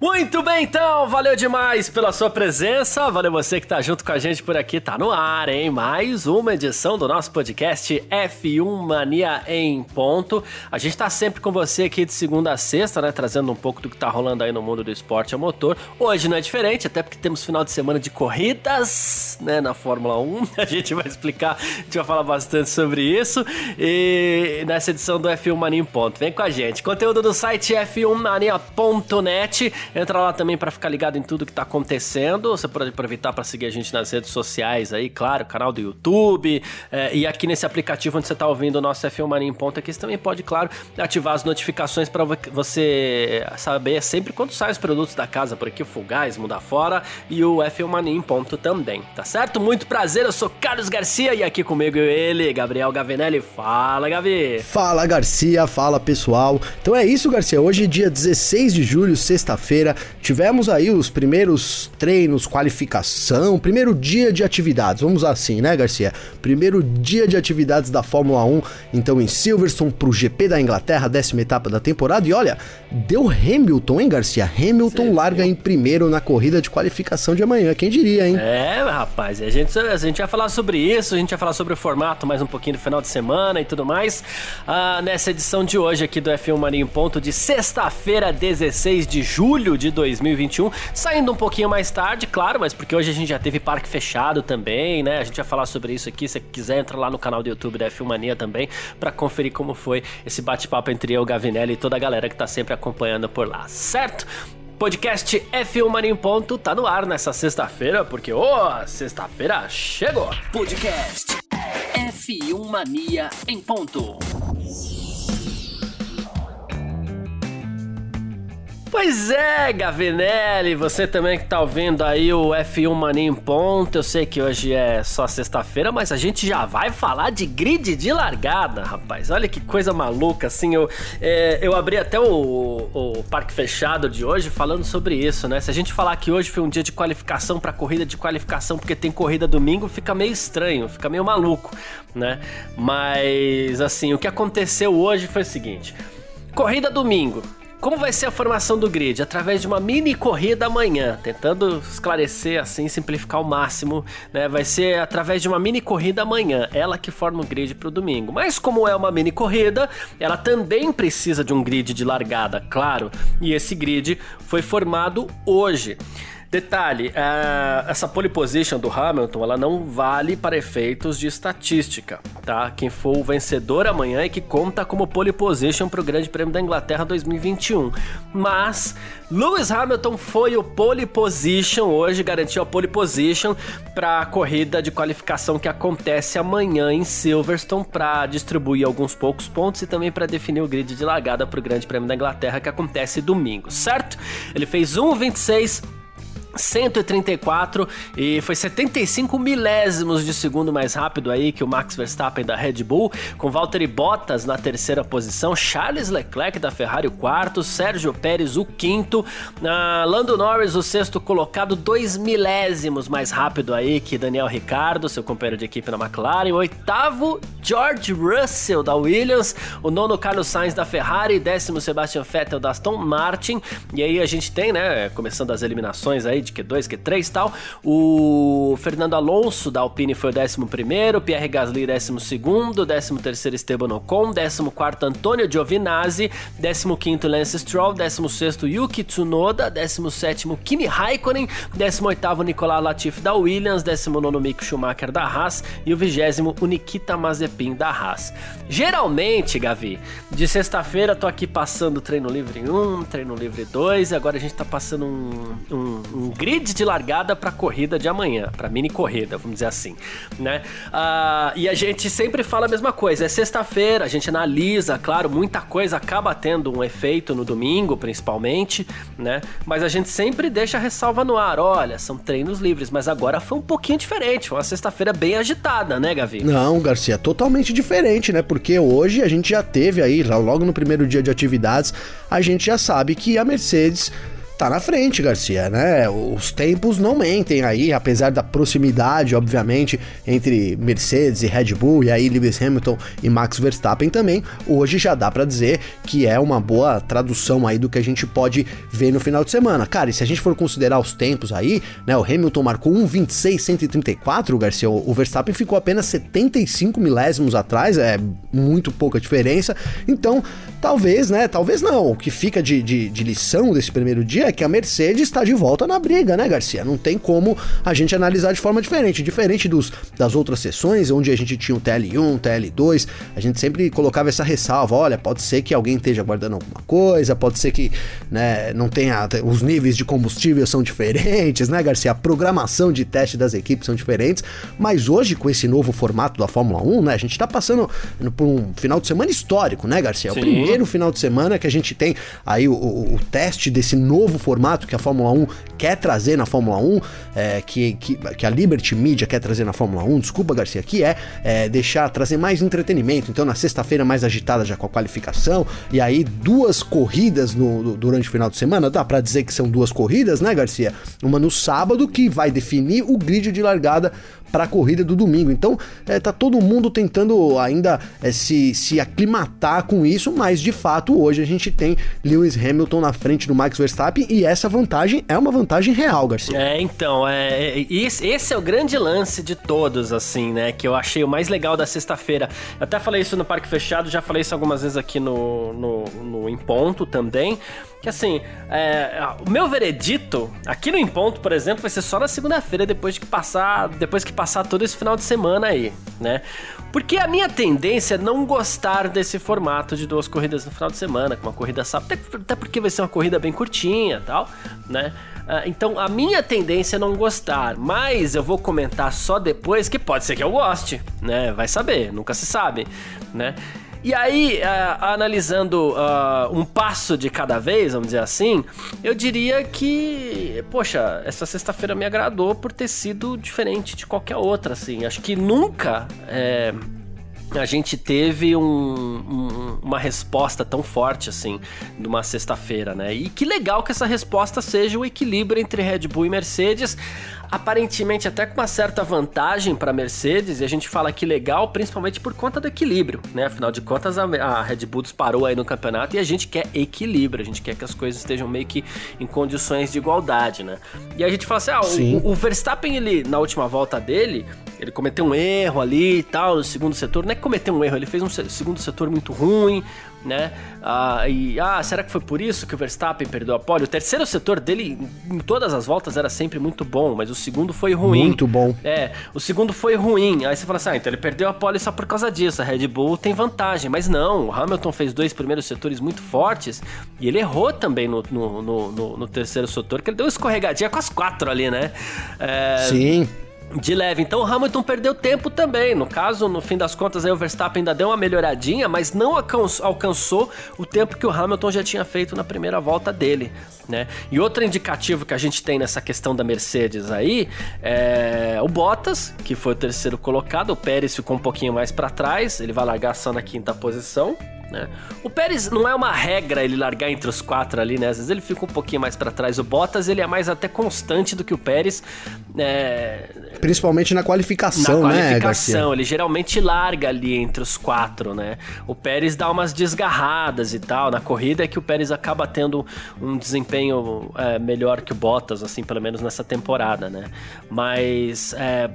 Muito bem, então, valeu demais pela sua presença, valeu você que tá junto com a gente por aqui, tá no ar, hein? Mais uma edição do nosso podcast F1 Mania em ponto. A gente tá sempre com você aqui de segunda a sexta, né? Trazendo um pouco do que tá rolando aí no mundo do esporte a motor. Hoje não é diferente, até porque temos final de semana de corridas, né? Na Fórmula 1. A gente vai explicar, a gente vai falar bastante sobre isso. E nessa edição do F1 Mania em ponto. Vem com a gente. Conteúdo do site f1mania.net Entra lá também para ficar ligado em tudo que tá acontecendo. Você pode aproveitar para seguir a gente nas redes sociais aí, claro, canal do YouTube. É, e aqui nesse aplicativo onde você tá ouvindo o nosso F1 Mania em Ponto aqui, você também pode, claro, ativar as notificações para você saber sempre quando saem os produtos da casa por aqui, o Fugaz, Muda Fora e o F1 Mania em Ponto também, tá certo? Muito prazer, eu sou Carlos Garcia e aqui comigo ele, Gabriel Gavinelli. Fala, Gavi! Fala, Garcia, fala pessoal. Então é isso, Garcia. Hoje, dia 16 de julho, sexta-feira feira tivemos aí os primeiros treinos, qualificação, primeiro dia de atividades, vamos assim, né, Garcia? Primeiro dia de atividades da Fórmula 1, então em Silverstone pro GP da Inglaterra, décima etapa da temporada. E olha, deu Hamilton, hein, Garcia? Hamilton larga em primeiro na corrida de qualificação de amanhã, quem diria, hein? É, rapaz, a gente, a gente vai falar sobre isso, a gente vai falar sobre o formato mais um pouquinho no final de semana e tudo mais. Ah, nessa edição de hoje aqui do F1 Marinho Ponto de sexta-feira, 16 de julho julho de 2021, saindo um pouquinho mais tarde, claro, mas porque hoje a gente já teve parque fechado também, né? A gente vai falar sobre isso aqui. Se quiser, entra lá no canal do YouTube da Filmania também para conferir como foi esse bate-papo entre eu, Gavinelli e toda a galera que tá sempre acompanhando por lá, certo? Podcast F1 Mania em Ponto tá no ar nessa sexta-feira, porque, ô, oh, sexta-feira chegou! Podcast F1 Mania em Ponto. Pois é, Gavinelli, você também que tá ouvindo aí o F1 Mania em ponto. Eu sei que hoje é só sexta-feira, mas a gente já vai falar de grid de largada, rapaz. Olha que coisa maluca, assim. Eu, é, eu abri até o, o, parque fechado de hoje falando sobre isso, né? Se a gente falar que hoje foi um dia de qualificação para corrida de qualificação porque tem corrida domingo, fica meio estranho, fica meio maluco, né? Mas, assim, o que aconteceu hoje foi o seguinte: corrida domingo. Como vai ser a formação do grid? Através de uma mini corrida amanhã, tentando esclarecer assim, simplificar ao máximo, né? Vai ser através de uma mini corrida amanhã, ela que forma o grid para o domingo. Mas como é uma mini corrida, ela também precisa de um grid de largada, claro. E esse grid foi formado hoje. Detalhe, essa pole position do Hamilton, ela não vale para efeitos de estatística, tá? Quem for o vencedor amanhã é que conta como pole position para o Grande Prêmio da Inglaterra 2021. Mas Lewis Hamilton foi o pole position hoje, garantiu a pole position para a corrida de qualificação que acontece amanhã em Silverstone para distribuir alguns poucos pontos e também para definir o grid de largada para o Grande Prêmio da Inglaterra que acontece domingo, certo? Ele fez 1:26 134 e foi 75 milésimos de segundo mais rápido aí que o Max Verstappen da Red Bull, com Valtteri Bottas na terceira posição, Charles Leclerc da Ferrari o quarto, Sérgio Pérez o quinto, uh, Lando Norris o sexto colocado, dois milésimos mais rápido aí que Daniel Ricciardo, seu companheiro de equipe na McLaren, o oitavo George Russell da Williams, o nono Carlos Sainz da Ferrari, décimo Sebastian Vettel da Aston Martin, e aí a gente tem, né, começando as eliminações aí de Q2, Q3 e tal. O Fernando Alonso da Alpine foi o 11, Pierre Gasly 12, 13 Esteban Ocon, 14 Antônio Giovinazzi, 15 Lance Stroll, 16 Yuki Tsunoda, 17 Kimi Raikkonen, 18 Nicolas Latifi da Williams, 19 Mick Schumacher da Haas e o 20 o Nikita Mazepin da Haas. Geralmente, Gavi, de sexta-feira tô aqui passando treino livre 1, treino livre 2, agora a gente tá passando um, um, um grid de largada para corrida de amanhã, para mini corrida, vamos dizer assim, né? Ah, e a gente sempre fala a mesma coisa. É sexta-feira, a gente analisa, claro, muita coisa acaba tendo um efeito no domingo, principalmente, né? Mas a gente sempre deixa a ressalva no ar. Olha, são treinos livres, mas agora foi um pouquinho diferente. Foi uma sexta-feira bem agitada, né, Gavi? Não, Garcia, totalmente diferente, né? Porque hoje a gente já teve aí, logo no primeiro dia de atividades, a gente já sabe que a Mercedes tá na frente, Garcia, né? Os tempos não mentem aí, apesar da proximidade, obviamente, entre Mercedes e Red Bull, e aí Lewis Hamilton e Max Verstappen também, hoje já dá para dizer que é uma boa tradução aí do que a gente pode ver no final de semana. Cara, e se a gente for considerar os tempos aí, né? O Hamilton marcou 1,26,134, Garcia, o Verstappen ficou apenas 75 milésimos atrás, é muito pouca diferença, então talvez, né? Talvez não, o que fica de, de, de lição desse primeiro dia é que a Mercedes está de volta na briga, né, Garcia? Não tem como a gente analisar de forma diferente. Diferente dos, das outras sessões, onde a gente tinha um TL1, TL2, a gente sempre colocava essa ressalva: olha, pode ser que alguém esteja guardando alguma coisa, pode ser que né, não tenha. Os níveis de combustível são diferentes, né, Garcia? A programação de teste das equipes são diferentes, mas hoje, com esse novo formato da Fórmula 1, né, a gente está passando por um final de semana histórico, né, Garcia? Sim. O primeiro final de semana que a gente tem aí o, o, o teste desse novo formato que a Fórmula 1 quer trazer na Fórmula 1, é, que, que, que, a Liberty Media quer trazer na Fórmula 1, desculpa Garcia, que é, é deixar, trazer mais entretenimento. Então na sexta-feira mais agitada já com a qualificação, e aí duas corridas no, durante o final de semana, dá para dizer que são duas corridas, né Garcia? Uma no sábado que vai definir o grid de largada para a corrida do domingo. Então, é, tá todo mundo tentando ainda é, se, se aclimatar com isso, mas de fato hoje a gente tem Lewis Hamilton na frente do Max Verstappen e essa vantagem é uma vantagem real, Garcia. É, então, é, esse, esse é o grande lance de todos, assim, né? Que eu achei o mais legal da sexta-feira. Até falei isso no Parque Fechado, já falei isso algumas vezes aqui no, no, no Em Ponto também que assim, é, o meu veredito aqui no Em Ponto, por exemplo, vai ser só na segunda-feira, depois que passar, depois que passar todo esse final de semana aí, né? Porque a minha tendência é não gostar desse formato de duas corridas no final de semana, com uma corrida sábado, até porque vai ser uma corrida bem curtinha, tal, né? Ah, então a minha tendência é não gostar, mas eu vou comentar só depois que pode ser que eu goste, né? Vai saber, nunca se sabe, né? E aí, uh, analisando uh, um passo de cada vez, vamos dizer assim, eu diria que, poxa, essa sexta-feira me agradou por ter sido diferente de qualquer outra, assim. Acho que nunca. É, a gente teve um, um, uma resposta tão forte assim numa sexta-feira, né? E que legal que essa resposta seja o equilíbrio entre Red Bull e Mercedes aparentemente até com uma certa vantagem para a Mercedes, e a gente fala que legal, principalmente por conta do equilíbrio, né? Afinal de contas, a, a Red Bull disparou aí no campeonato e a gente quer equilíbrio, a gente quer que as coisas estejam meio que em condições de igualdade, né? E a gente fala assim: ah, o, o, Verstappen, ele, na última volta dele, ele cometeu um erro ali e tal, no segundo setor. Não é que cometeu um erro, ele fez um segundo setor muito ruim, né? Ah, e ah, será que foi por isso que o Verstappen perdeu a pole? O terceiro setor dele, em todas as voltas, era sempre muito bom, mas o segundo foi ruim. Muito bom. É, o segundo foi ruim. Aí você fala assim: ah, então ele perdeu a pole só por causa disso. A Red Bull tem vantagem. Mas não, o Hamilton fez dois primeiros setores muito fortes e ele errou também no, no, no, no, terceiro setor, que ele deu uma escorregadinha com as quatro ali, né? É... Sim de leve. Então o Hamilton perdeu tempo também. No caso, no fim das contas, aí o Verstappen ainda deu uma melhoradinha, mas não alcançou o tempo que o Hamilton já tinha feito na primeira volta dele, né? E outro indicativo que a gente tem nessa questão da Mercedes aí é o Bottas, que foi o terceiro colocado. O Pérez ficou um pouquinho mais para trás, ele vai largar só na quinta posição. Né? O Pérez não é uma regra ele largar entre os quatro ali, né? Às vezes ele fica um pouquinho mais para trás. O Bottas ele é mais até constante do que o Pérez. É... Principalmente na qualificação, na né, qualificação, ele geralmente larga ali entre os quatro, né? O Pérez dá umas desgarradas e tal. Na corrida é que o Pérez acaba tendo um desempenho é, melhor que o Bottas, assim, pelo menos nessa temporada, né? Mas é,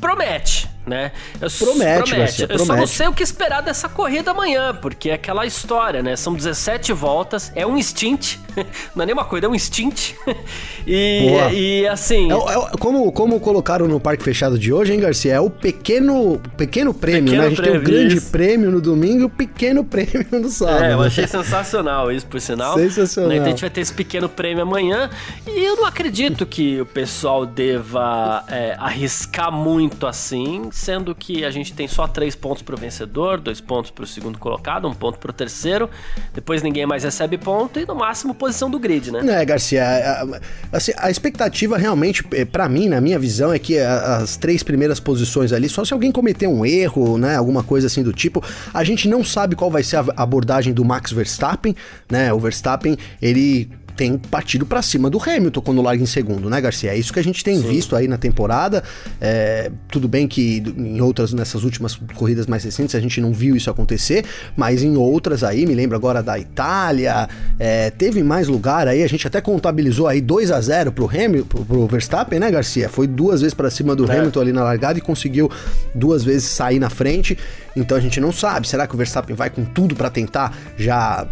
promete né? Eu, promete, promete. Eu promete. só não sei o que esperar dessa corrida amanhã, porque é aquela história, né? São 17 voltas, é um stint, não é nem uma coisa, é um stint. e, e assim. É, é, como, como colocaram no parque fechado de hoje, hein, Garcia? É o pequeno, pequeno prêmio, pequeno né? A gente prêmio, tem o grande isso. prêmio no domingo e o pequeno prêmio no sábado. É, eu achei sensacional isso, por sinal. Sensacional. Então a gente vai ter esse pequeno prêmio amanhã. E eu não acredito que o pessoal deva é, arriscar muito assim sendo que a gente tem só três pontos para o vencedor, dois pontos para o segundo colocado, um ponto para o terceiro. Depois ninguém mais recebe ponto e no máximo posição do grid, né? É, Garcia, a, assim, a expectativa realmente, eh, para mim, na minha visão, é que as três primeiras posições ali, só se alguém cometer um erro, né, alguma coisa assim do tipo, a gente não sabe qual vai ser a abordagem do Max Verstappen, né? O Verstappen, ele tem partido para cima do Hamilton quando larga em segundo, né, Garcia? É isso que a gente tem Sim. visto aí na temporada. É, tudo bem que em outras, nessas últimas corridas mais recentes, a gente não viu isso acontecer, mas em outras aí, me lembro agora da Itália, é, teve mais lugar aí, a gente até contabilizou aí 2 a 0 pro Hamilton, pro, pro Verstappen, né, Garcia? Foi duas vezes para cima do é. Hamilton ali na largada e conseguiu duas vezes sair na frente. Então a gente não sabe. Será que o Verstappen vai com tudo para tentar já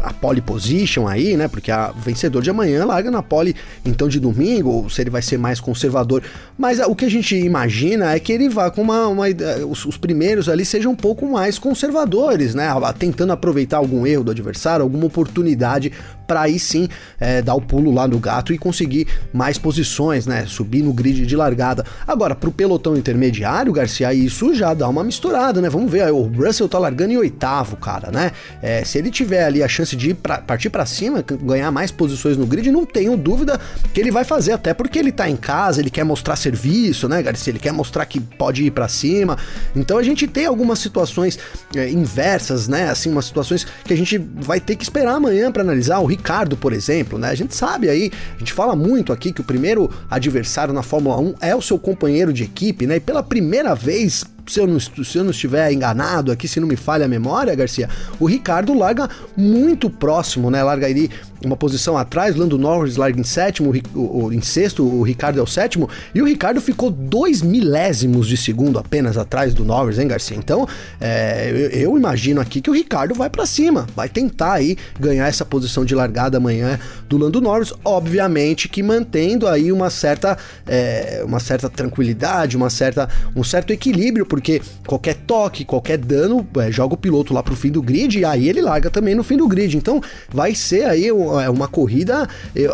a, pole position aí, né? Porque a vencedor de amanhã larga na pole então de domingo, ou se ele vai ser mais conservador. Mas o que a gente imagina é que ele vá com uma. uma os, os, primeiros ali sejam um pouco mais conservadores, né? Tentando aproveitar algum erro do adversário, alguma oportunidade para aí sim é, dar o pulo lá no gato e conseguir mais posições, né? Subir no grid de largada. Agora, pro pelotão intermediário, Garcia, isso já dá uma misturada, né? Vamos ver, o Russell tá largando em oitavo, cara, né? É, se ele tiver ali a chance de pra, partir para cima, ganhar mais posições no grid, não tenho dúvida que ele vai fazer, até porque ele tá em casa, ele quer mostrar serviço, né, Garcia? Ele quer mostrar que pode ir para cima. Então a gente tem algumas situações é, inversas, né? Assim, umas situações que a gente vai ter que esperar amanhã para analisar. O Ricardo, por exemplo, né? A gente sabe aí, a gente fala muito aqui que o primeiro adversário na Fórmula 1 é o seu companheiro de equipe, né? E pela primeira vez se eu, não, se eu não estiver enganado aqui, se não me falha a memória, Garcia, o Ricardo larga muito próximo, né? Larga ali uma posição atrás, Lando Norris larga em sétimo, o, o, em sexto, o Ricardo é o sétimo, e o Ricardo ficou dois milésimos de segundo apenas atrás do Norris, hein, Garcia? Então, é, eu, eu, imagino aqui que o Ricardo vai para cima, vai tentar aí ganhar essa posição de largada amanhã do Lando Norris, obviamente que mantendo aí uma certa, é, uma certa tranquilidade, uma certa, um certo equilíbrio, porque qualquer toque, qualquer dano, é, joga o piloto lá pro fim do grid, e aí ele larga também no fim do grid, então vai ser aí é uma corrida.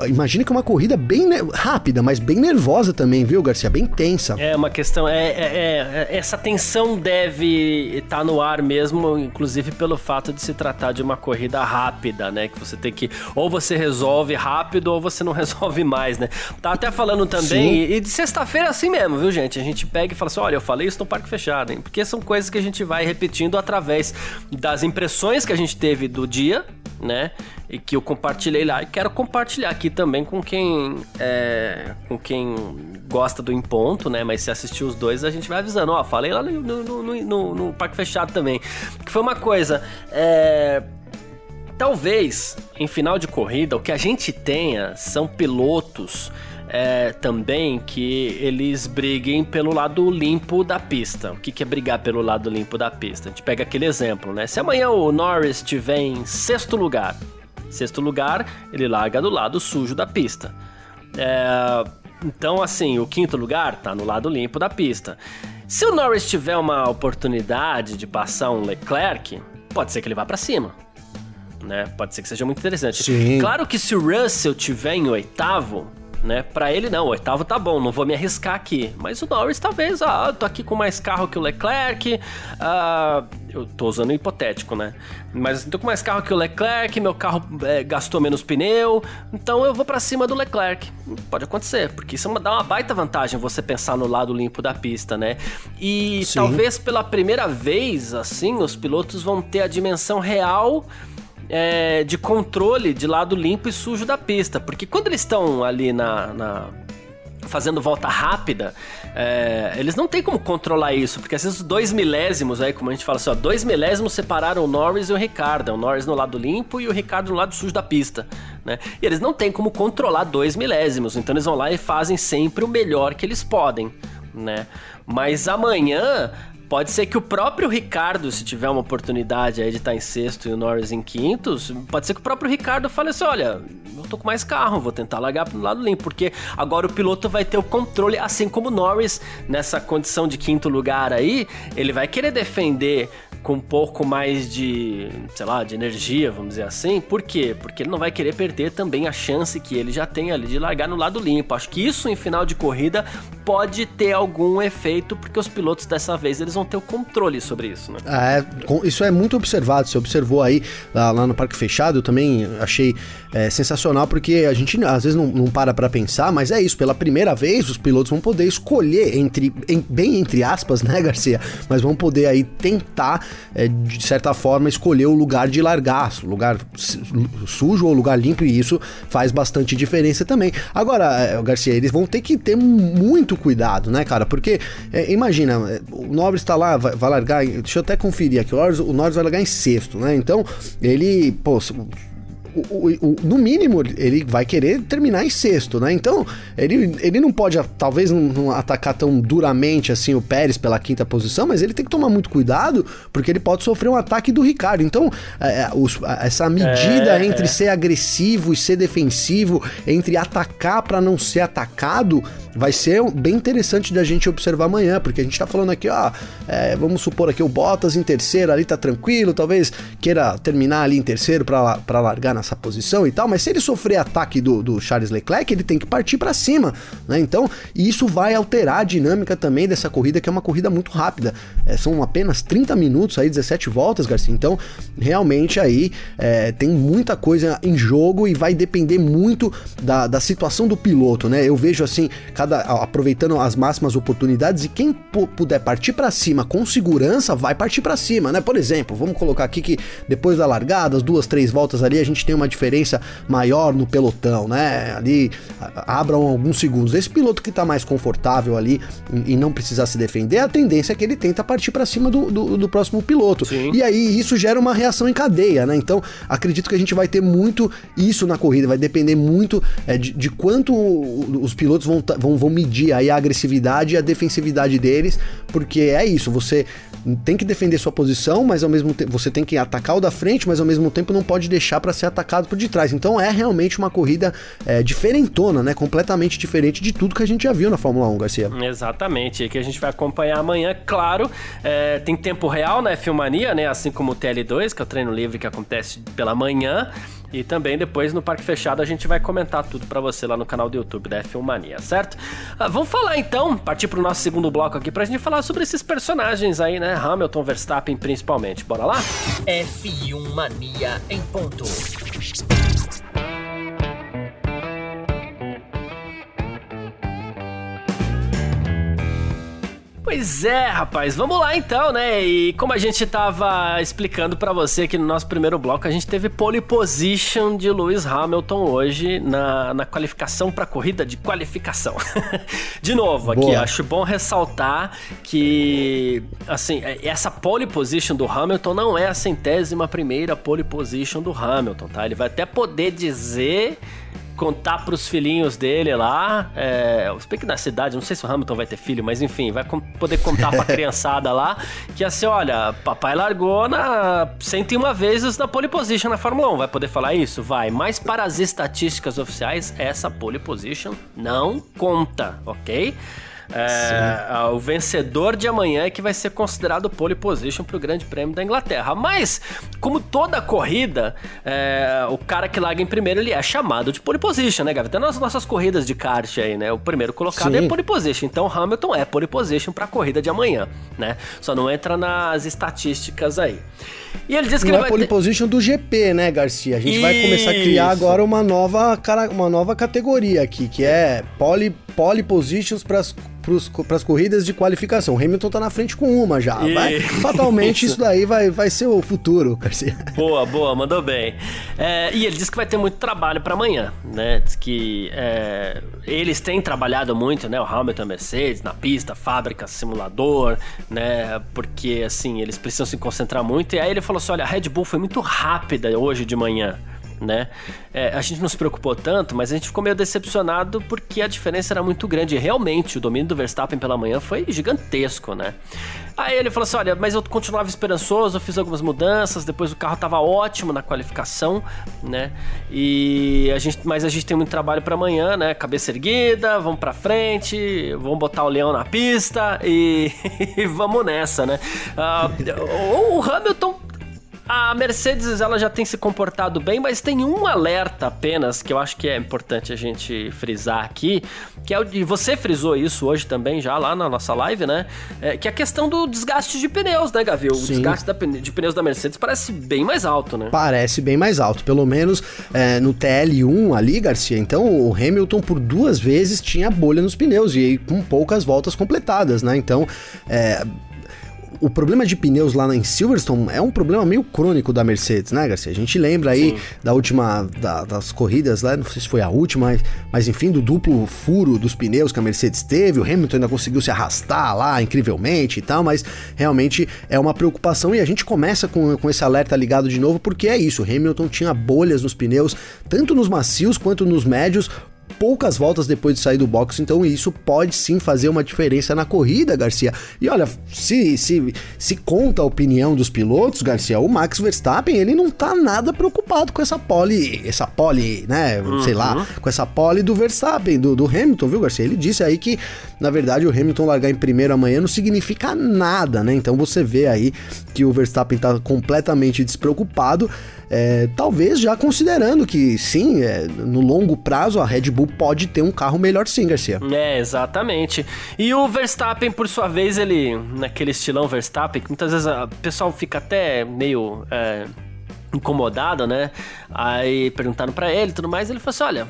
Imagina que é uma corrida bem rápida, mas bem nervosa também, viu, Garcia? Bem tensa. É uma questão. É, é, é, é essa tensão deve estar tá no ar mesmo, inclusive pelo fato de se tratar de uma corrida rápida, né? Que você tem que. Ou você resolve rápido ou você não resolve mais, né? Tá até falando também. E, e, de sexta-feira é assim mesmo, viu, gente? A gente pega e fala assim: olha, eu falei isso no parque fechado, Porque são coisas que a gente vai repetindo através das impressões que a gente teve do dia, né? E que eu compartilhei lá e quero compartilhar aqui também com quem é, com quem gosta do em ponto, né? Mas se assistir os dois, a gente vai avisando. Ó, falei lá no, no, no, no Parque Fechado também. Que foi uma coisa. É, talvez em final de corrida o que a gente tenha são pilotos é, também que eles briguem pelo lado limpo da pista. O que, que é brigar pelo lado limpo da pista? A gente pega aquele exemplo, né? Se amanhã o Norris estiver em sexto lugar, sexto lugar, ele larga do lado sujo da pista. É, então, assim, o quinto lugar tá no lado limpo da pista. Se o Norris tiver uma oportunidade de passar um Leclerc, pode ser que ele vá para cima. Né? Pode ser que seja muito interessante. Sim. Claro que se o Russell tiver em oitavo, né? Para ele não, o oitavo tá bom, não vou me arriscar aqui. Mas o Norris talvez, ah, tô aqui com mais carro que o Leclerc, ah, eu tô usando hipotético, né? Mas tô com mais carro que o Leclerc, meu carro é, gastou menos pneu, então eu vou para cima do Leclerc. Pode acontecer, porque isso dá uma baita vantagem você pensar no lado limpo da pista, né? E Sim. talvez pela primeira vez, assim, os pilotos vão ter a dimensão real é, de controle de lado limpo e sujo da pista. Porque quando eles estão ali na, na fazendo volta rápida, é, eles não têm como controlar isso, porque às vezes dois milésimos aí, como a gente fala assim, ó, dois milésimos separaram o Norris e o Ricardo, o Norris no lado limpo e o Ricardo no lado sujo da pista, né? E eles não têm como controlar dois milésimos, então eles vão lá e fazem sempre o melhor que eles podem, né? Mas amanhã pode ser que o próprio Ricardo, se tiver uma oportunidade aí de estar em sexto e o Norris em quinto, pode ser que o próprio Ricardo fale assim: olha, eu tô com mais carro, vou tentar largar pro lado limpo, porque agora o piloto vai ter o controle, assim como o Norris, nessa condição de quinto lugar aí, ele vai querer defender com um pouco mais de, sei lá, de energia, vamos dizer assim. Por quê? Porque ele não vai querer perder também a chance que ele já tem ali de largar no lado limpo. Acho que isso em final de corrida pode ter algum efeito, porque os pilotos dessa vez eles vão ter o controle sobre isso, né? É, isso é muito observado. Você observou aí lá, lá no Parque Fechado, eu também achei é, sensacional, porque a gente às vezes não, não para pensar, mas é isso. Pela primeira vez, os pilotos vão poder escolher, entre, em, bem entre aspas, né, Garcia? Mas vão poder aí tentar, é, de certa forma, escolher o lugar de largar, lugar sujo ou lugar limpo, e isso faz bastante diferença também. Agora, é, Garcia, eles vão ter que ter muito cuidado, né, cara? Porque, é, imagina, é, o Norris tá lá, vai, vai, largar. Deixa eu até conferir aqui. O Norris, o Norris vai largar em sexto, né? Então, ele, pô, o, o, no mínimo, ele vai querer terminar em sexto, né? Então, ele, ele não pode, talvez, não, não, atacar tão duramente assim o Pérez pela quinta posição, mas ele tem que tomar muito cuidado, porque ele pode sofrer um ataque do Ricardo. Então, é, é os, essa medida é, entre é. ser agressivo e ser defensivo, entre atacar para não ser atacado, vai ser bem interessante da gente observar amanhã, porque a gente tá falando aqui, ó, é, vamos supor aqui o Bottas em terceiro ali tá tranquilo, talvez queira terminar ali em terceiro para largar nessa posição e tal, mas se ele sofrer ataque do, do Charles Leclerc, ele tem que partir para cima, né? Então, isso vai alterar a dinâmica também dessa corrida, que é uma corrida muito rápida. É, são apenas 30 minutos aí, 17 voltas, Garcia. Então, realmente aí é, tem muita coisa em jogo e vai depender muito da, da situação do piloto, né? Eu vejo assim, cada aproveitando as máximas oportunidades e quem puder partir para cima com segurança vai partir para cima, né? Por exemplo, vamos colocar aqui que depois da largada, as duas, três voltas ali, a gente tem uma diferença maior no pelotão, né? Ali abram alguns segundos. Esse piloto que tá mais confortável ali e não precisar se defender, a tendência é que ele tenta partir para cima do, do, do, próximo piloto. Sim. E aí isso gera uma reação em cadeia, né? Então acredito que a gente vai ter muito isso na corrida, vai depender muito é, de, de quanto os pilotos vão, vão vão, medir aí a agressividade e a defensividade deles, porque é isso, você tem que defender sua posição, mas ao mesmo tempo você tem que atacar o da frente, mas ao mesmo tempo não pode deixar para ser atacado por detrás. Então é realmente uma corrida é, diferentona, né? Completamente diferente de tudo que a gente já viu na Fórmula 1, Garcia. Exatamente, que a gente vai acompanhar amanhã, claro. É, tem tempo real, né? Filmania, né? Assim como o TL2, que é o treino livre que acontece pela manhã. E também depois no Parque Fechado a gente vai comentar tudo para você lá no canal do YouTube da F1 Mania, certo? Ah, vamos falar então, partir pro nosso segundo bloco aqui pra gente falar sobre esses personagens aí, né? Hamilton, Verstappen principalmente. Bora lá? F1 Mania em ponto. Pois é, rapaz, vamos lá então, né? E como a gente tava explicando para você aqui no nosso primeiro bloco, a gente teve pole position de Lewis Hamilton hoje na, na qualificação para corrida de qualificação. de novo, aqui, Boa. acho bom ressaltar que, assim, é, essa pole position do Hamilton não é a centésima primeira pole position do Hamilton, tá? Ele vai até poder dizer contar pros filhinhos dele lá. É, que na cidade, não sei se o Hamilton vai ter filho, mas enfim, vai poder contar pra criançada lá que assim, olha, papai largou na 101 vezes na pole position na Fórmula 1. Vai poder falar isso? Vai. Mas para as estatísticas oficiais, essa pole position não conta, ok? É, o vencedor de amanhã é que vai ser considerado pole position para o Grande Prêmio da Inglaterra. Mas, como toda corrida, é, o cara que larga em primeiro ele é chamado de pole position, né, Gavi? Até nas nossas corridas de kart aí, né? O primeiro colocado é Sim. é pole position. Então, Hamilton é pole position para a corrida de amanhã, né? Só não entra nas estatísticas aí. E ele disse que não ele é vai pole ter... position do GP, né, Garcia? A gente Isso. vai começar a criar agora uma nova, uma nova categoria aqui, que é pole, pole positions para as corridas de qualificação. O Hamilton tá na frente com uma já. Vai, fatalmente isso daí vai, vai ser o futuro, Garcia. Boa, boa, mandou bem. É, e ele disse que vai ter muito trabalho para amanhã, né? Diz que é, eles têm trabalhado muito, né? O Hamilton, a Mercedes, na pista, fábrica, simulador, né? Porque assim, eles precisam se concentrar muito. E aí ele falou assim: olha, a Red Bull foi muito rápida hoje de manhã né? É, a gente não se preocupou tanto, mas a gente ficou meio decepcionado porque a diferença era muito grande. Realmente, o domínio do Verstappen pela manhã foi gigantesco, né? Aí ele falou assim: olha, mas eu continuava esperançoso, eu fiz algumas mudanças, depois o carro tava ótimo na qualificação, né? E a gente, mas a gente tem muito trabalho para amanhã, né? Cabeça erguida, vamos para frente, vamos botar o leão na pista e, e vamos nessa, né? Uh, o Hamilton a Mercedes ela já tem se comportado bem, mas tem um alerta apenas que eu acho que é importante a gente frisar aqui, que é o e você frisou isso hoje também já lá na nossa live, né? É, que é a questão do desgaste de pneus, né, Gavi? O Sim. desgaste da, de pneus da Mercedes parece bem mais alto, né? Parece bem mais alto, pelo menos é, no TL1 ali, Garcia. Então o Hamilton por duas vezes tinha bolha nos pneus e com poucas voltas completadas, né? Então é, o problema de pneus lá em Silverstone é um problema meio crônico da Mercedes, né, Garcia? A gente lembra aí Sim. da última, da, das corridas lá, não sei se foi a última, mas, mas enfim, do duplo furo dos pneus que a Mercedes teve, o Hamilton ainda conseguiu se arrastar lá incrivelmente e tal, mas realmente é uma preocupação e a gente começa com, com esse alerta ligado de novo porque é isso, o Hamilton tinha bolhas nos pneus, tanto nos macios quanto nos médios, poucas voltas depois de sair do box, então isso pode sim fazer uma diferença na corrida, Garcia. E olha, se, se, se conta a opinião dos pilotos, Garcia, o Max Verstappen, ele não tá nada preocupado com essa pole, essa pole, né, uhum. sei lá, uhum. com essa pole do Verstappen, do, do Hamilton, viu, Garcia? Ele disse aí que, na verdade, o Hamilton largar em primeiro amanhã não significa nada, né? Então você vê aí que o Verstappen tá completamente despreocupado. É, talvez já considerando que sim, é, no longo prazo a Red Bull pode ter um carro melhor sim, Garcia. É, exatamente. E o Verstappen, por sua vez, ele, naquele estilão Verstappen, que muitas vezes o pessoal fica até meio. É, incomodado, né? Aí perguntaram para ele tudo mais, ele falou assim: olha,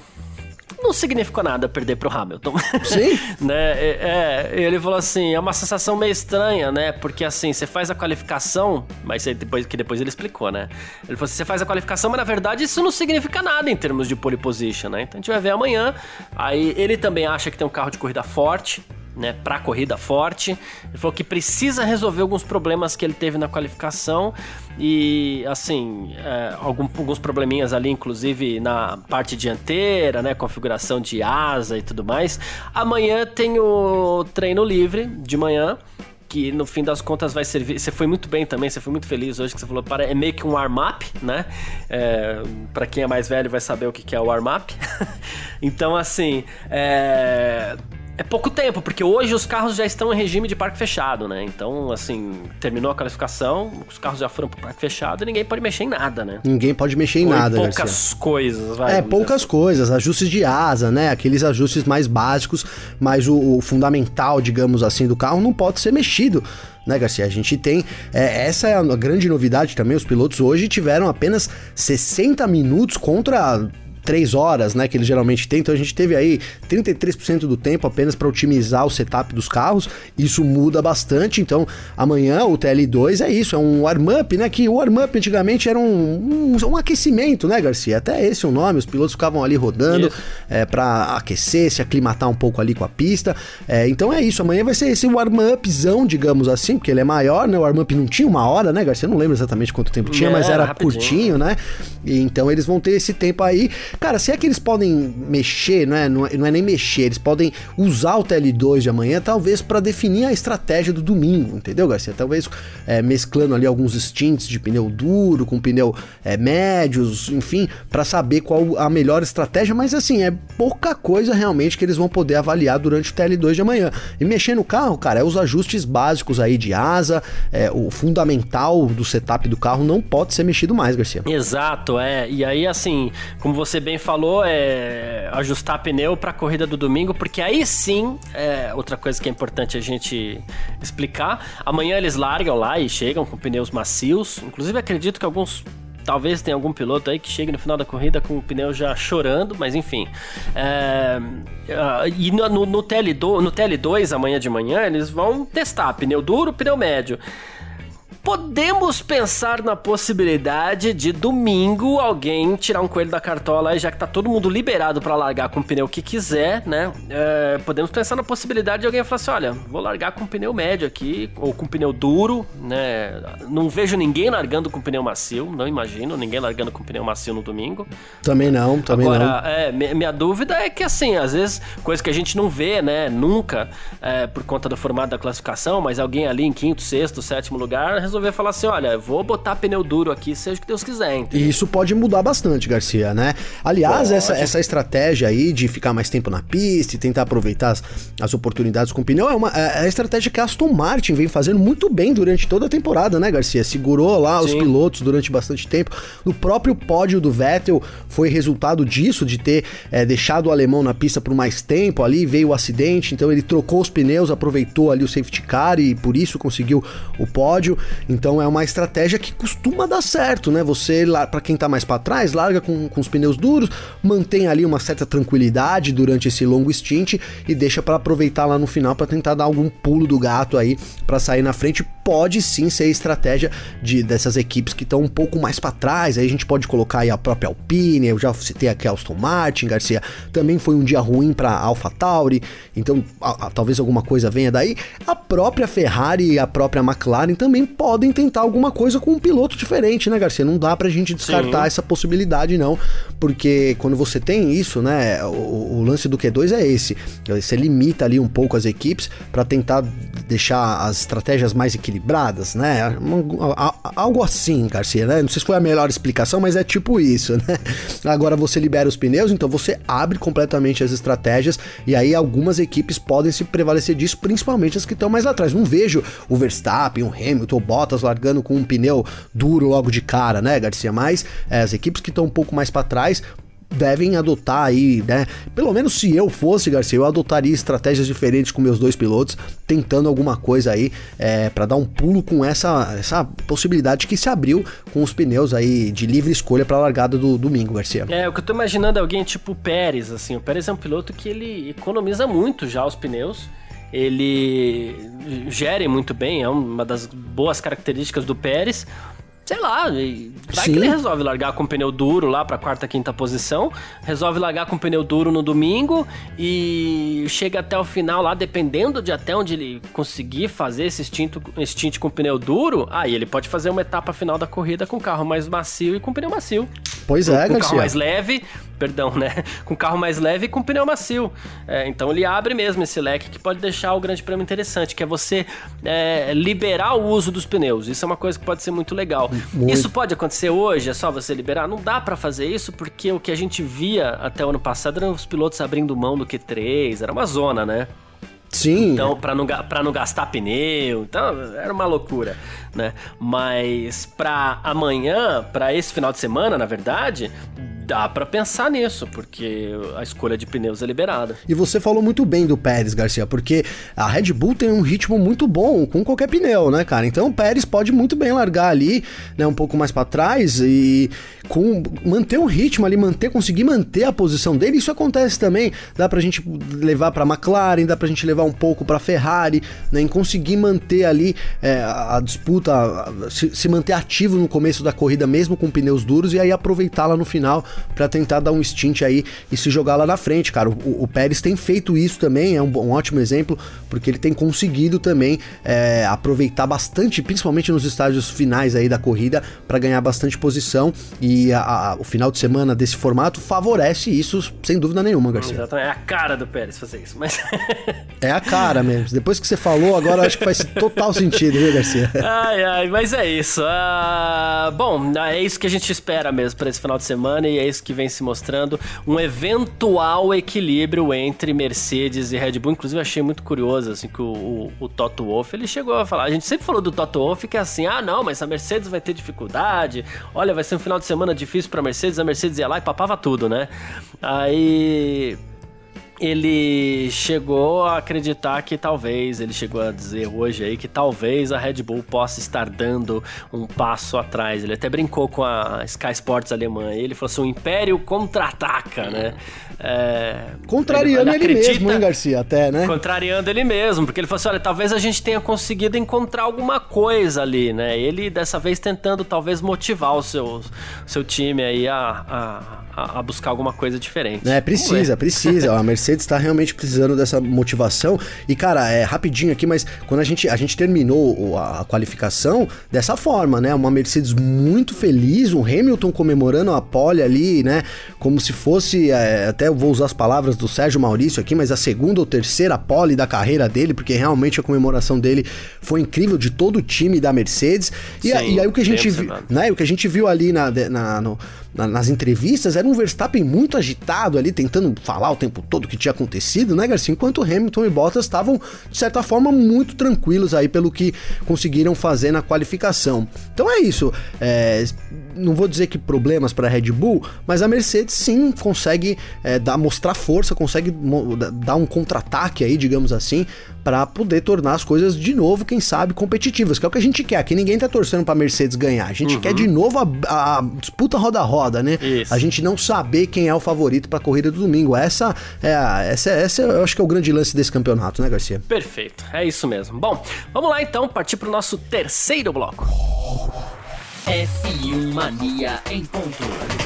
não significou nada perder pro Hamilton. Sim. né? É, é, ele falou assim, é uma sensação meio estranha, né? Porque assim, você faz a qualificação, mas depois que depois ele explicou, né? Ele falou assim, você faz a qualificação, mas na verdade isso não significa nada em termos de pole position, né? Então a gente vai ver amanhã. Aí ele também acha que tem um carro de corrida forte, né, para corrida forte. Ele falou que precisa resolver alguns problemas que ele teve na qualificação e, assim, é, algum, alguns probleminhas ali, inclusive na parte dianteira, né, configuração de asa e tudo mais. Amanhã tem o treino livre de manhã que no fim das contas vai servir. Você foi muito bem também, você foi muito feliz hoje que você falou para é meio que um warm-up, né? É, para quem é mais velho vai saber o que é o warm-up. então, assim, é, é pouco tempo, porque hoje os carros já estão em regime de parque fechado, né? Então, assim, terminou a classificação, os carros já foram pro parque fechado e ninguém pode mexer em nada, né? Ninguém pode mexer em Ou nada, em poucas Garcia. coisas, vai. É, poucas assim. coisas, ajustes de asa, né? Aqueles ajustes mais básicos, mas o, o, fundamental, digamos assim, do carro não pode ser mexido. Né, Garcia? A gente tem. É, essa é a grande novidade também. Os pilotos hoje tiveram apenas 60 minutos contra três horas, né, que eles geralmente têm. Então a gente teve aí 33% do tempo apenas para otimizar o setup dos carros. Isso muda bastante. Então amanhã o TL2 é isso, é um warm-up, né? Que o warm-up antigamente era um, um, um, aquecimento, né, Garcia? Até esse é o nome. Os pilotos ficavam ali rodando é, para aquecer, se aclimatar um pouco ali com a pista. É, então é isso. Amanhã vai ser esse warm-upzão, digamos assim, porque ele é maior, né? O warm-up não tinha uma hora, né, Garcia? Eu não lembro exatamente quanto tempo tinha, é, mas era rapidinho. curtinho, né? E, então eles vão ter esse tempo aí. Cara, se é que eles podem mexer, não é, não é, não é nem mexer, eles podem usar o TL2 de amanhã, talvez para definir a estratégia do domingo, entendeu, Garcia? Talvez é, mesclando ali alguns stints de pneu duro com pneu é, médios, enfim, para saber qual a melhor estratégia, mas assim, é pouca coisa realmente que eles vão poder avaliar durante o TL2 de amanhã. E mexer no carro, cara, é os ajustes básicos aí de asa, é, o fundamental do setup do carro não pode ser mexido mais, Garcia. Exato, é. E aí, assim, como você bem falou, é ajustar pneu para a corrida do domingo, porque aí sim, é outra coisa que é importante a gente explicar. Amanhã eles largam lá e chegam com pneus macios. Inclusive acredito que alguns Talvez tenha algum piloto aí que chegue no final da corrida com o pneu já chorando, mas enfim. É, uh, e no, no, no, TL2, no TL2, amanhã de manhã, eles vão testar pneu duro, pneu médio. Podemos pensar na possibilidade de domingo alguém tirar um coelho da cartola, já que tá todo mundo liberado para largar com o pneu que quiser, né? É, podemos pensar na possibilidade de alguém falar assim: olha, vou largar com pneu médio aqui, ou com pneu duro, né? Não vejo ninguém largando com pneu macio, não imagino ninguém largando com pneu macio no domingo. Também não, também Agora, não. É, minha dúvida é que, assim, às vezes, coisa que a gente não vê, né, nunca, é, por conta do formato da classificação, mas alguém ali em quinto, sexto, sétimo lugar resolver falar assim: olha, vou botar pneu duro aqui, seja o que Deus quiser. Entendeu? E isso pode mudar bastante, Garcia, né? Aliás, essa, essa estratégia aí de ficar mais tempo na pista e tentar aproveitar as, as oportunidades com o pneu é uma é a estratégia que a Aston Martin vem fazendo muito bem durante toda a temporada, né, Garcia? Segurou lá Sim. os pilotos durante bastante tempo. No próprio pódio do Vettel foi resultado disso, de ter é, deixado o alemão na pista por mais tempo ali, veio o acidente, então ele trocou os pneus, aproveitou ali o safety car e por isso conseguiu o pódio. Então é uma estratégia que costuma dar certo, né? Você, para quem tá mais para trás, larga com, com os pneus duros, mantém ali uma certa tranquilidade durante esse longo stint e deixa para aproveitar lá no final para tentar dar algum pulo do gato aí para sair na frente. Pode sim ser estratégia de dessas equipes que estão um pouco mais para trás. Aí a gente pode colocar aí a própria Alpine, eu já citei aqui a Aston Martin, Garcia. Também foi um dia ruim para AlphaTauri, então a, a, talvez alguma coisa venha daí. A própria Ferrari e a própria McLaren também podem tentar alguma coisa com um piloto diferente, né, Garcia? Não dá pra gente descartar Sim. essa possibilidade, não, porque quando você tem isso, né, o, o, lance do Q2 é esse. Você limita ali um pouco as equipes para tentar deixar as estratégias mais equilibradas, né? Algo assim, Garcia, né? Não sei se foi a melhor explicação, mas é tipo isso, né? Agora você libera os pneus, então você abre completamente as estratégias e aí algumas equipes podem se prevalecer disso, principalmente as que estão mais atrás. Não vejo o Verstappen, o Hamilton, o Bottas largando com um pneu duro logo de cara, né, Garcia? Mas é, as equipes que estão um pouco mais para trás devem adotar aí, né? Pelo menos se eu fosse, Garcia, eu adotaria estratégias diferentes com meus dois pilotos, tentando alguma coisa aí é, para dar um pulo com essa, essa possibilidade que se abriu com os pneus aí de livre escolha para largada do domingo, Garcia. É, o que eu tô imaginando é alguém tipo o Pérez, assim. O Pérez é um piloto que ele economiza muito já os pneus ele gere muito bem, é uma das boas características do Pérez sei lá, vai Sim. que ele resolve largar com pneu duro lá pra quarta, quinta posição, resolve largar com pneu duro no domingo e chega até o final lá, dependendo de até onde ele conseguir fazer esse stint, com pneu duro, aí ele pode fazer uma etapa final da corrida com carro mais macio e com pneu macio. Pois é, com Garcia. carro mais leve, perdão, né? Com carro mais leve e com pneu macio. É, então ele abre mesmo esse leque que pode deixar o grande prêmio interessante, que é você é, liberar o uso dos pneus. Isso é uma coisa que pode ser muito legal. Muito. Isso pode acontecer hoje, é só você liberar? Não dá para fazer isso porque o que a gente via até o ano passado eram os pilotos abrindo mão do Q3, era uma zona, né? Sim. Então, para não, pra não gastar pneu, então era uma loucura, né? Mas para amanhã, para esse final de semana, na verdade, dá para pensar nisso, porque a escolha de pneus é liberada. E você falou muito bem do Pérez, Garcia, porque a Red Bull tem um ritmo muito bom com qualquer pneu, né, cara? Então o Pérez pode muito bem largar ali, né, um pouco mais para trás e com manter um ritmo ali, manter, conseguir manter a posição dele. Isso acontece também, dá pra gente levar para McLaren, dá pra gente levar um pouco para Ferrari, né, em conseguir manter ali é, a disputa, se, se manter ativo no começo da corrida mesmo com pneus duros e aí aproveitar lá no final para tentar dar um stint aí e se jogar lá na frente, cara. O, o Pérez tem feito isso também, é um, um, ótimo exemplo, porque ele tem conseguido também é, aproveitar bastante, principalmente nos estágios finais aí da corrida, para ganhar bastante posição. E a, a, o final de semana desse formato favorece isso, sem dúvida nenhuma, Garcia. Exatamente, é a cara do Pérez fazer isso, mas. é a cara mesmo. Depois que você falou, agora acho que faz total sentido, viu, Garcia? Ai, ai, mas é isso. Uh, bom, é isso que a gente espera mesmo para esse final de semana e isso que vem se mostrando um eventual equilíbrio entre Mercedes e Red Bull. Inclusive, achei muito curioso, assim, que o, o, o Toto Wolff, ele chegou a falar, a gente sempre falou do Toto Wolff que é assim, ah, não, mas a Mercedes vai ter dificuldade, olha, vai ser um final de semana difícil pra Mercedes, a Mercedes ia lá e papava tudo, né? Aí ele chegou a acreditar que talvez, ele chegou a dizer hoje aí que talvez a Red Bull possa estar dando um passo atrás. Ele até brincou com a Sky Sports alemã. Ele falou assim: o Império contra-ataca, né? É, Contrariando ele, ele, mesmo, hein, Garcia? Até, né? Contrariando ele mesmo, porque ele falou assim: olha, talvez a gente tenha conseguido encontrar alguma coisa ali, né? Ele dessa vez tentando talvez motivar o seu, seu time aí a, a a, a, buscar alguma coisa diferente. É, precisa, precisa. a Mercedes está realmente precisando dessa motivação. E, cara, é rapidinho aqui, mas quando a gente, a gente terminou a, a qualificação dessa forma, né? Uma Mercedes muito feliz, um Hamilton comemorando a pole ali, né? Como se fosse, é, até eu vou usar as palavras do Sérgio Maurício aqui, mas a segunda ou terceira pole da carreira dele, porque realmente a comemoração dele foi incrível de todo o time da Mercedes. E, Sim, e aí o que a gente viu, né? O que a gente viu ali na, na no, na, nas entrevistas, era um Verstappen muito agitado ali, tentando falar o tempo todo o que tinha acontecido, né, Garcia? Enquanto Hamilton e Bottas estavam, de certa forma, muito tranquilos aí pelo que conseguiram fazer na qualificação. Então é isso. É, não vou dizer que problemas para a Red Bull, mas a Mercedes sim consegue é, dar, mostrar força, consegue dar um contra-ataque aí, digamos assim, para poder tornar as coisas de novo, quem sabe, competitivas, que é o que a gente quer. Aqui ninguém tá torcendo pra Mercedes ganhar. A gente uhum. quer de novo a, a disputa roda-roda, né? Isso. A gente não saber quem é o favorito pra corrida do domingo. Essa é, essa, essa eu acho que é o grande lance desse campeonato, né, Garcia? Perfeito, é isso mesmo. Bom, vamos lá então, partir pro nosso terceiro bloco. F1 Mania em ponto.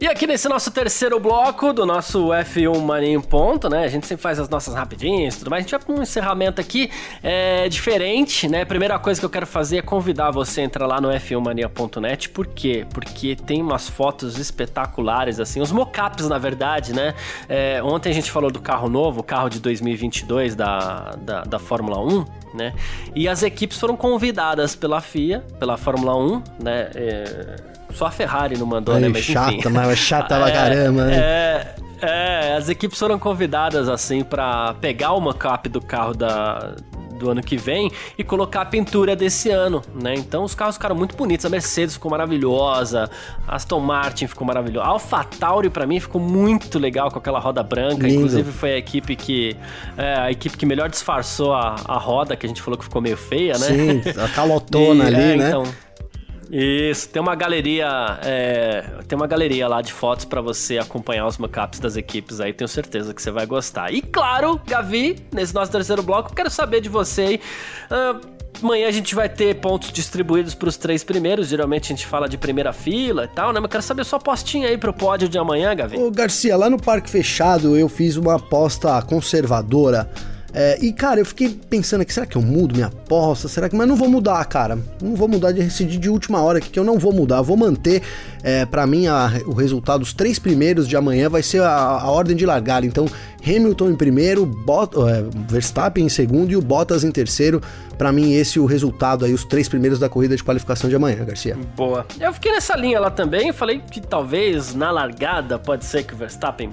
E aqui nesse nosso terceiro bloco do nosso F1 Mania em Ponto, né? A gente sempre faz as nossas rapidinhas e tudo mais. A gente vai para um encerramento aqui é, diferente, né? Primeira coisa que eu quero fazer é convidar você a entrar lá no f1mania.net. Por quê? Porque tem umas fotos espetaculares, assim, os mockups, na verdade, né? É, ontem a gente falou do carro novo, o carro de 2022 da, da, da Fórmula 1, né? E as equipes foram convidadas pela FIA, pela Fórmula 1, né? É só a Ferrari não mandou, Aí, né? Mas chata, enfim. mas é chata pra é, caramba, né? É, é, as equipes foram convidadas, assim, para pegar o mockup do carro da, do ano que vem e colocar a pintura desse ano, né? Então os carros ficaram muito bonitos. A Mercedes ficou maravilhosa, a Aston Martin ficou maravilhosa. A AlphaTauri para mim ficou muito legal com aquela roda branca. Lindo. Inclusive foi a equipe que é, a equipe que melhor disfarçou a, a roda que a gente falou que ficou meio feia, né? Sim, a calotona e, ali, é, né? Então, isso, tem uma galeria, é, tem uma galeria lá de fotos para você acompanhar os mockups das equipes aí, tenho certeza que você vai gostar. E claro, Gavi, nesse nosso terceiro bloco, quero saber de você aí. Uh, Amanhã a gente vai ter pontos distribuídos para os três primeiros. Geralmente a gente fala de primeira fila e tal, né? Mas quero saber sua apostinha aí pro pódio de amanhã, Gavi. Ô, Garcia, lá no Parque Fechado eu fiz uma aposta conservadora é, e, cara, eu fiquei pensando aqui, será que eu mudo minha aposta? Será que. Mas não vou mudar, cara. Não vou mudar de decidir de última hora aqui, que eu não vou mudar. vou manter, é, para mim, a, o resultado, os três primeiros de amanhã vai ser a, a ordem de largada. Então, Hamilton em primeiro, Bot, é, Verstappen em segundo e o Bottas em terceiro. Para mim, esse é o resultado aí, os três primeiros da corrida de qualificação de amanhã, Garcia. Boa. Eu fiquei nessa linha lá também. Falei que talvez na largada pode ser que o Verstappen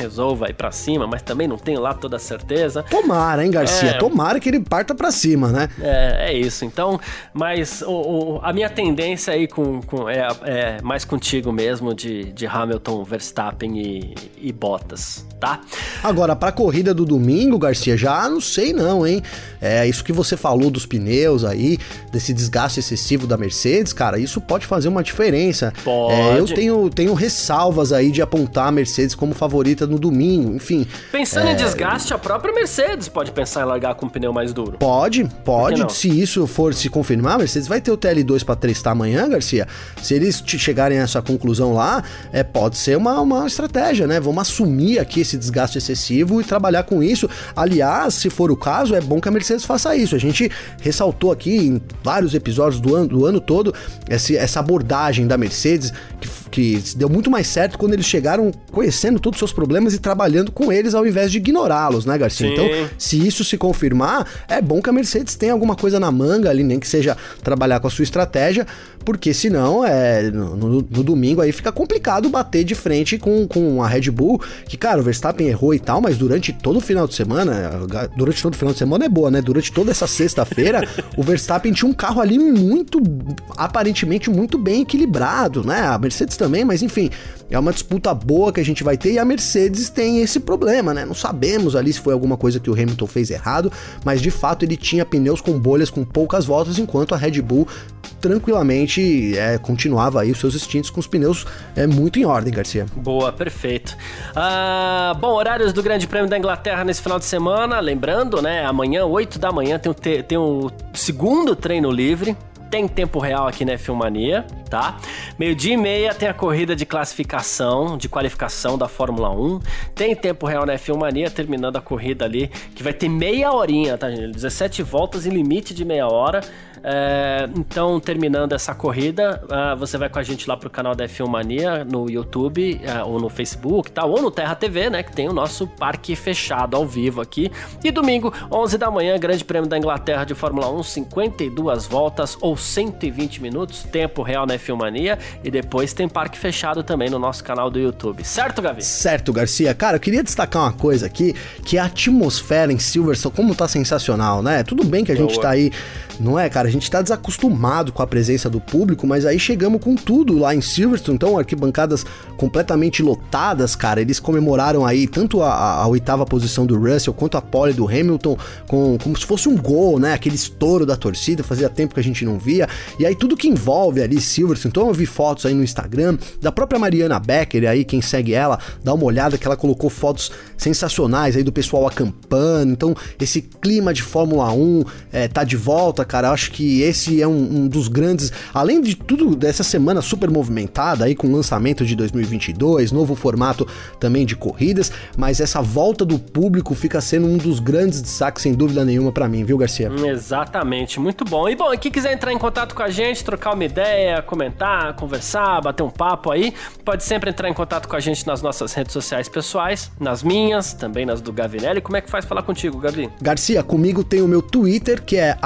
resolva ir para cima, mas também não tenho lá toda a certeza. Tomara, hein, Garcia? É, Tomara que ele parta para cima, né? É, é isso. Então, mas o, o, a minha tendência aí com, com é, é, mais contigo mesmo de, de Hamilton, Verstappen e, e Bottas, tá? Agora, pra corrida do domingo, Garcia, já não sei não, hein? É isso que você falou dos pneus aí, desse desgaste excessivo da Mercedes, cara, isso pode fazer uma diferença. Pode. É, eu tenho, tenho ressalvas aí de apontar a Mercedes como favorita no domingo, enfim. Pensando é... em desgaste, a própria Mercedes pode pensar em largar com um pneu mais duro. Pode, pode. Se isso for se confirmar, a Mercedes vai ter o TL2 para testar amanhã, Garcia. Se eles chegarem a essa conclusão lá, é, pode ser uma, uma estratégia, né? Vamos assumir aqui esse desgaste excessivo e trabalhar com isso. Aliás, se for o caso, é bom que a Mercedes faça isso. A gente ressaltou aqui em vários episódios do ano, do ano todo essa, essa abordagem da Mercedes que que deu muito mais certo quando eles chegaram conhecendo todos os seus problemas e trabalhando com eles ao invés de ignorá-los, né, Garcia? Sim. Então, se isso se confirmar, é bom que a Mercedes tenha alguma coisa na manga ali, nem que seja trabalhar com a sua estratégia, porque senão, é, no, no, no domingo aí fica complicado bater de frente com, com a Red Bull, que, cara, o Verstappen errou e tal, mas durante todo o final de semana, durante todo o final de semana é boa, né? Durante toda essa sexta-feira, o Verstappen tinha um carro ali muito, aparentemente muito bem equilibrado, né? A Mercedes também, mas enfim, é uma disputa boa que a gente vai ter e a Mercedes tem esse problema, né? Não sabemos ali se foi alguma coisa que o Hamilton fez errado, mas de fato ele tinha pneus com bolhas com poucas voltas, enquanto a Red Bull tranquilamente é, continuava aí os seus instintos com os pneus é, muito em ordem, Garcia. Boa, perfeito. Ah, bom, horários do Grande Prêmio da Inglaterra nesse final de semana, lembrando, né? Amanhã, 8 da manhã, tem o, te, tem o segundo treino livre tem tempo real aqui na Filmania, tá? Meio-dia e meia tem a corrida de classificação, de qualificação da Fórmula 1. Tem tempo real na Filmania, terminando a corrida ali, que vai ter meia horinha, tá, gente? 17 voltas e limite de meia hora. É, então, terminando essa corrida, uh, você vai com a gente lá pro canal da F1 Mania no YouTube uh, ou no Facebook, tá? ou no Terra TV, né? Que tem o nosso parque fechado ao vivo aqui. E domingo, 11 da manhã, Grande Prêmio da Inglaterra de Fórmula 1, 52 voltas ou 120 minutos, tempo real na F1 Mania. E depois tem parque fechado também no nosso canal do YouTube. Certo, Gavi? Certo, Garcia. Cara, eu queria destacar uma coisa aqui, que a atmosfera em Silverstone, como tá sensacional, né? Tudo bem que a Boa. gente tá aí, não é, cara? A gente tá desacostumado com a presença do público, mas aí chegamos com tudo lá em Silverstone, então arquibancadas completamente lotadas, cara. Eles comemoraram aí tanto a, a, a oitava posição do Russell quanto a pole do Hamilton, com, como se fosse um gol, né? Aquele estouro da torcida, fazia tempo que a gente não via. E aí tudo que envolve ali Silverstone, então eu vi fotos aí no Instagram da própria Mariana Becker, aí quem segue ela, dá uma olhada que ela colocou fotos sensacionais aí do pessoal acampando. Então esse clima de Fórmula 1 é, tá de volta, cara. Eu acho que esse é um, um, dos grandes, além de tudo dessa semana super movimentada aí com o lançamento de 2022, novo formato também de corridas, mas essa volta do público fica sendo um dos grandes destaques sem dúvida nenhuma para mim, viu, Garcia? Exatamente, muito bom. E bom, quem quiser entrar em contato com a gente, trocar uma ideia, comentar, conversar, bater um papo aí, pode sempre entrar em contato com a gente nas nossas redes sociais pessoais, nas minhas, também nas do Gavinelli. Como é que faz falar contigo, Gavi? Garcia, comigo tem o meu Twitter, que é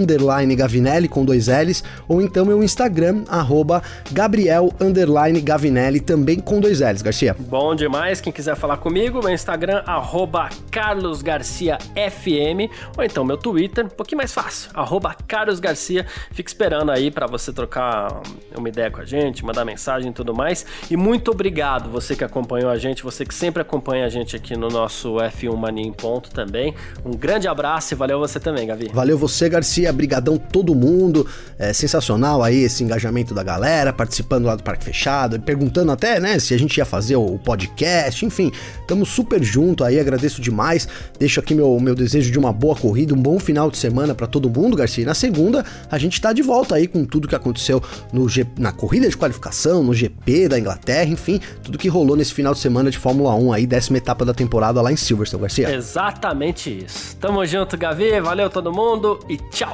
g Gavinelli com dois L's, ou então meu Instagram, arroba Gabriel Gavinelli, também com dois L's, Garcia. Bom demais, quem quiser falar comigo, meu Instagram, arroba Carlos Garcia FM, ou então meu Twitter, um pouquinho mais fácil, arroba Carlos Garcia, fica esperando aí para você trocar uma ideia com a gente, mandar mensagem e tudo mais, e muito obrigado você que acompanhou a gente, você que sempre acompanha a gente aqui no nosso F1 Mania em Ponto também, um grande abraço e valeu você também, Gavi. Valeu você, Garcia, brigadão todo mundo. É sensacional aí esse engajamento da galera, participando lá do Parque Fechado, perguntando até, né, se a gente ia fazer o podcast, enfim, estamos super junto aí, agradeço demais. Deixo aqui meu, meu desejo de uma boa corrida, um bom final de semana para todo mundo, Garcia. E na segunda, a gente tá de volta aí com tudo que aconteceu no G, na corrida de qualificação, no GP da Inglaterra, enfim, tudo que rolou nesse final de semana de Fórmula 1 aí, décima etapa da temporada lá em Silverstone, Garcia. Exatamente isso. Tamo junto, Gavi, valeu todo mundo e tchau.